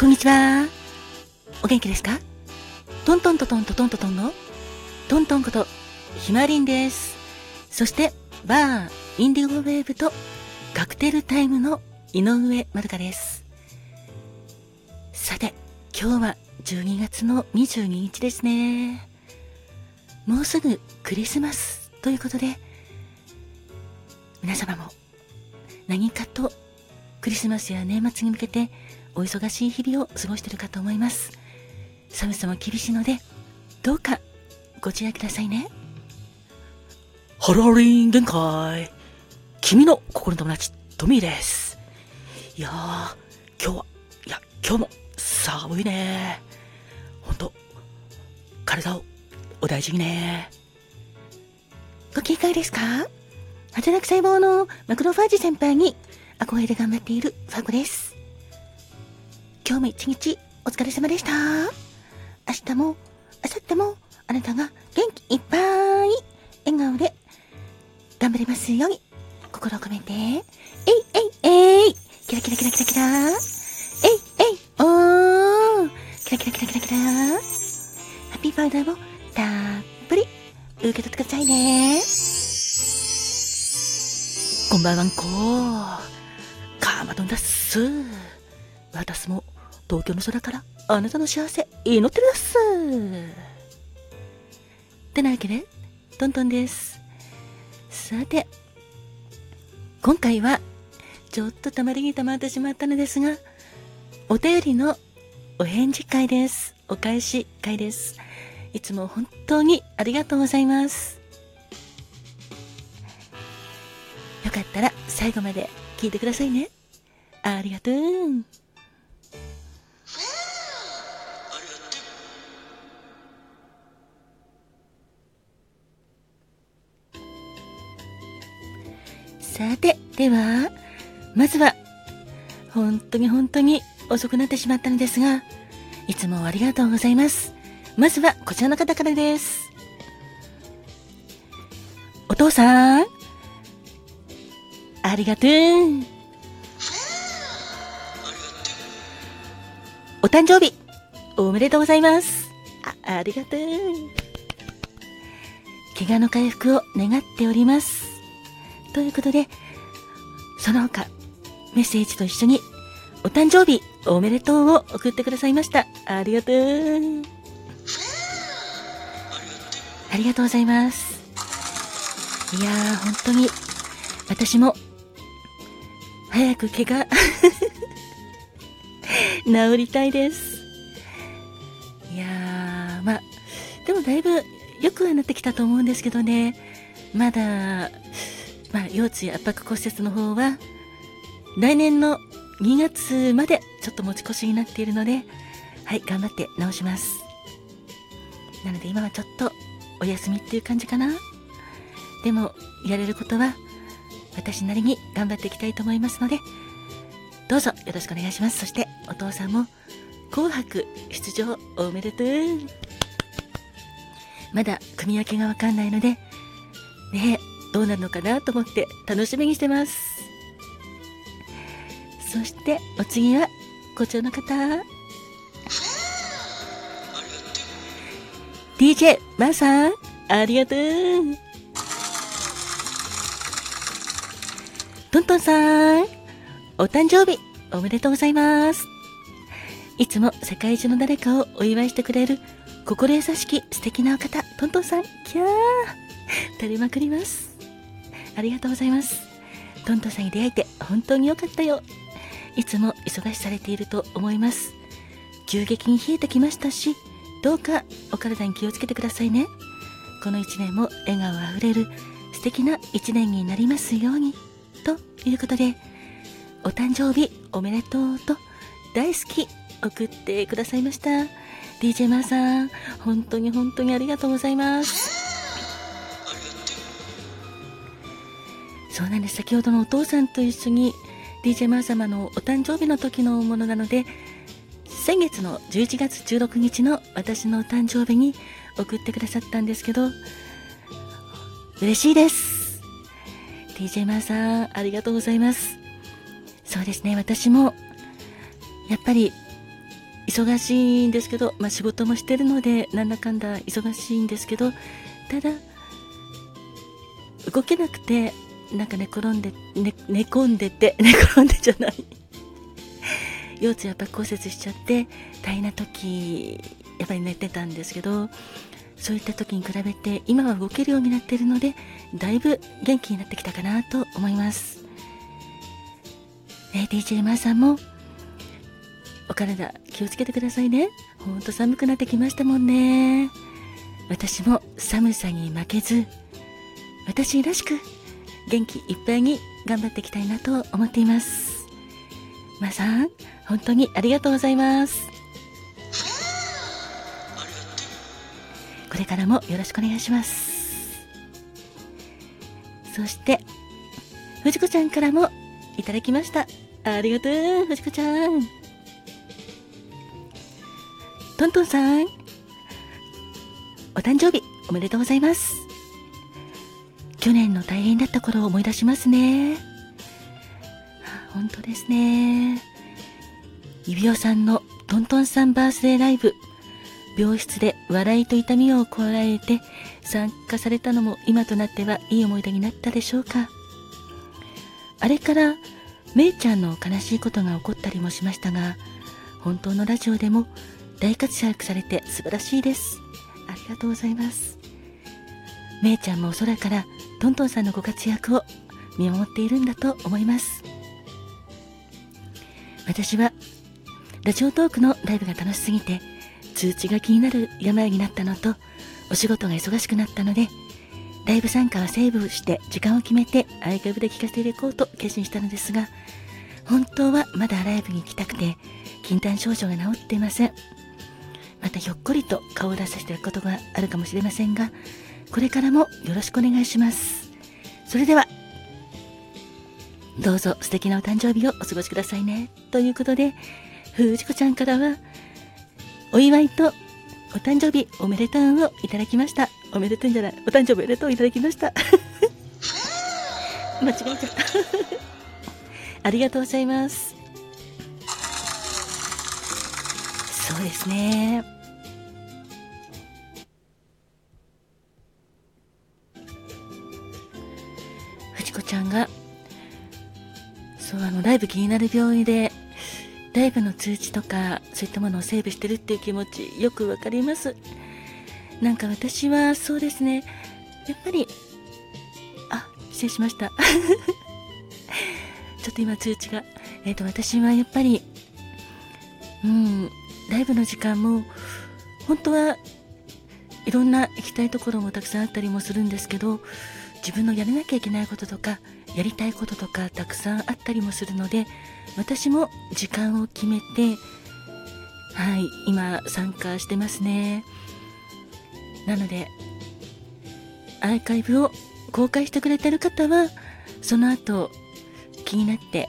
こんにちは。お元気ですか？トントントントントントントンの？トントンことひまりんです。そして、バー、インディゴウェーブとカクテルタイムの井上まるかです。さて、今日は12月の22日ですね。もうすぐクリスマスということで、皆様も何かとクリスマスや年末に向けてお忙しい日々を過ごしているかと思います。寒さも厳しいので、どうかご自愛くださいね。ハローリン限界。君の心の友達、トミーです。いやー、今日は、いや、今日も寒いね。ほんと、体をお大事にね。ご警戒ですか？働く細胞のマクロファージ先輩に憧れで頑張っているファゴです。今日も一日お疲れ様でした。明日も、明後日もあなたが元気いっぱい。笑顔で頑張れますように。心を込めて、えいえいえい。キラキラキラキラキラ。えいえいおー。キラキラキラキラキラ。ハッピーパウダーをたっぷり。受け取ってくださいね。こんばんはんこ。カーマドンだっす。私も東京の空からあなたの幸せ祈ってるっす。ってなわけで、トントンです。さて、今回は、ちょっとたまりにたまってしまったのですが、お便りのお返事会です。お返し会です。いつも本当にありがとうございます。よかったら最後まで聞いてくださいね。ありがとう。さて、では、まずは、本当に本当に遅くなってしまったのですが、いつもありがとうございます。まずはこちらの方からです。お父さん、ありがとう。お誕生日、おめでとうございます。あ、ありがとう。怪我の回復を願っております。ということで、その他、メッセージと一緒に、お誕生日おめでとうを送ってくださいました。ありがとう。ありがとうございます。いやー、本当に、私も早く怪我 治りたいです。いやー、まあ、でもだいぶ良くはなってきたと思うんですけどね、まだ、まあ、腰椎圧迫骨折の方は、来年の2月までちょっと持ち越しになっているので、はい、頑張って直します。なので今はちょっとお休みっていう感じかな。でも、やれることは私なりに頑張っていきたいと思いますので、どうぞよろしくお願いします。そしてお父さんも紅白出場おめでとう。まだ組み分けがわかんないので、ねえどうなるのかなと思って楽しみにしてます。そしてお次はこちらの方。DJ マーさん、ありがとう。トントンさん、お誕生日おめでとうございます。いつも世界中の誰かをお祝いしてくれる心優しき素敵なお方、トントンさん、キャー照れまくります。ありがとうございます。トントさんに出会えて本当に良かったよ。いつも忙しされていると思います。急激に冷えてきましたし、どうかお体に気をつけてくださいね。この一年も笑顔あふれる素敵な一年になりますように。ということで、お誕生日おめでとうと大好き送ってくださいました。DJ マーさん、本当に本当にありがとうございます。そうなんです。先ほどのお父さんと一緒に DJ マー様のお誕生日の時のものなので、先月の11月16日の私のお誕生日に送ってくださったんですけど、嬉しいです。DJ マーさん、ありがとうございます。そうですね、私も、やっぱり、忙しいんですけど、まあ、仕事もしてるのでなんだかんだ忙しいんですけどただ動けなくてなんか寝転んで、ね、寝込んでて 寝転んでじゃない。腰痛やっぱ骨折しちゃって大変な時やっぱり寝てたんですけどそういった時に比べて今は動けるようになってるのでだいぶ元気になってきたかなと思います、ね、DJ マーさんもお体気をつけてくださいね。ほんと寒くなってきましたもんね。私も寒さに負けず私らしく元気いっぱいに頑張っていきたいなと思っています。まー、さん本当にありがとうございます。これからもよろしくお願いします。そして藤子ちゃんからもいただきました。ありがとう藤子ちゃん。トントンさんお誕生日おめでとうございます。去年の大変だった頃を思い出しますね。本当ですね。指輪さんのトントンさんバースデーライブ。病室で笑いと痛みをこらえて参加されたのも今となってはいい思い出になったでしょうか。あれからめいちゃんの悲しいことが起こったりもしましたが本当のラジオでも大活躍されて素晴らしいです。ありがとうございます。めいちゃんも空からトントンさんのご活躍を見守っているんだと思います私はラジオトークのライブが楽しすぎて通知が気になる病になったのと、お仕事が忙しくなったので、ライブ参加はセーブして時間を決めてアーカイブで聞かせていこうと決心したのですが、本当はまだライブに行きたくて、禁断症状が治っていません。またひょっこりと顔を出させていることがあるかもしれませんが、これからもよろしくお願いします。それでは、どうぞ素敵なお誕生日をお過ごしくださいね。ということで、藤子ちゃんからは、お祝いとお誕生日おめでとうをいただきました。おめでとうんじゃない。お誕生日おめでとういただきました。間違えちゃった。ありがとうございます。そうですね。ちゃんが、そう、あの、ライブ気になる病院でライブの通知とかそういったものをセーブしてるっていう気持ちよくわかります。なんか私はそうですね。やっぱりあ失礼しました。ちょっと今通知がえっ、ー、と私はやっぱりうんライブの時間も本当はいろんな行きたいところもたくさんあったりもするんですけど自分のやらなきゃいけないこととかやりたいこととかたくさんあったりもするので私も時間を決めてはい今参加してますね。なのでアーカイブを公開してくれてる方はその後気になって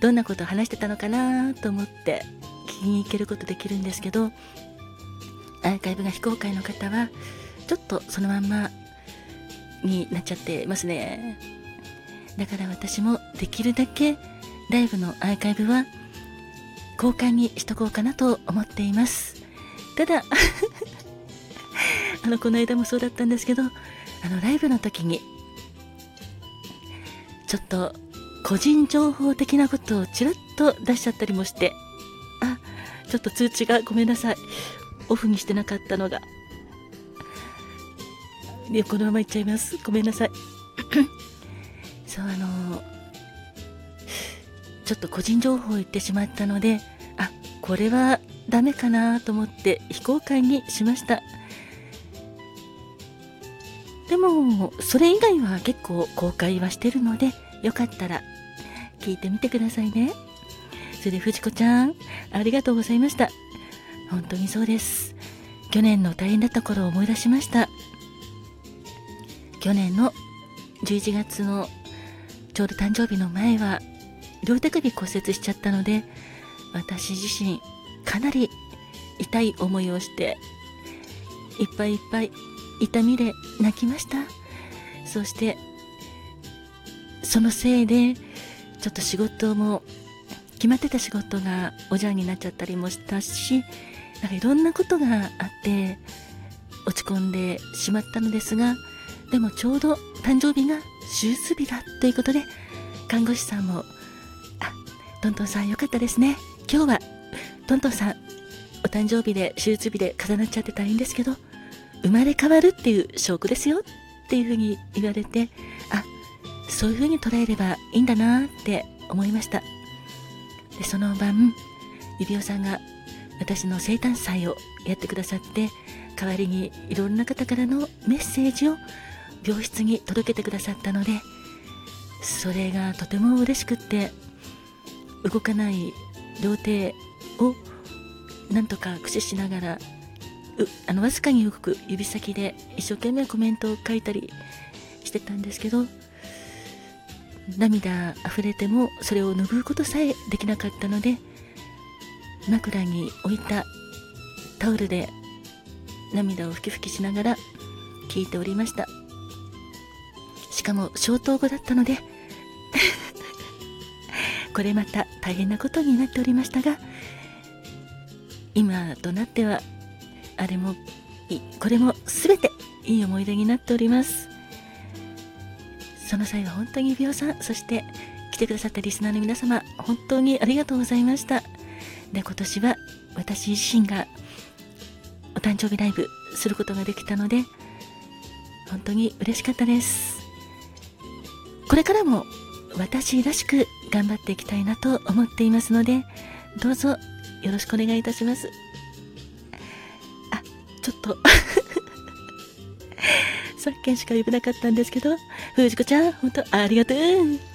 どんなことを話してたのかなと思って聞きに行けることできるんですけどアーカイブが非公開の方はちょっとそのまんまになっちゃってますね。だから私もできるだけライブのアーカイブは公開にしとこうかなと思っています。ただ あのこの間もそうだったんですけどあのライブの時にちょっと個人情報的なことをちらっと出しちゃったりもしてあちょっと通知がごめんなさい。オフにしてなかったのがでこのままいっちゃいます。ごめんなさい。そうあのちょっと個人情報を言ってしまったのであこれはダメかなと思って非公開にしました。でもそれ以外は結構公開はしてるのでよかったら聞いてみてくださいね。それで藤子ちゃんありがとうございました。本当にそうです。去年の大変だった頃を思い出しました去年の11月のちょうど誕生日の前は両手首骨折しちゃったので私自身かなり痛い思いをしていっぱいいっぱい痛みで泣きました。そしてそのせいでちょっと仕事も決まってた仕事がおじゃんになっちゃったりもしたしなんかいろんなことがあって落ち込んでしまったのですがでもちょうど誕生日が手術日だということで看護師さんも「あトントンさんよかったですね。今日はトントンさんお誕生日で手術日で重なっちゃってたらいいんですけど生まれ変わるっていう証拠ですよっていうふうに言われてあそういうふうに捉えればいいんだなって思いました。でその晩指輪さんが私の生誕祭をやってくださって代わりにいろんな方からのメッセージを病室に届けてくださったのでそれがとても嬉しくって動かない両手をなんとか駆使しながらあのわずかに動く指先で一生懸命コメントを書いたりしてたんですけど涙溢れてもそれを拭うことさえできなかったので枕に置いたタオルで涙をふきふきしながら聞いておりました。しかも消灯後だったので。これまた大変なことになっておりましたが今となってはあれもこれも全ていい思い出になっております。その際は本当に指輪さんそして来てくださったリスナーの皆様本当にありがとうございました。で今年は私自身がお誕生日ライブすることができたので本当に嬉しかったです。これからも私らしく頑張っていきたいなと思っていますのでどうぞよろしくお願いいたしますあちょっと さっきしか呼べなかったんですけど、藤子ちゃん、本当ありがとう。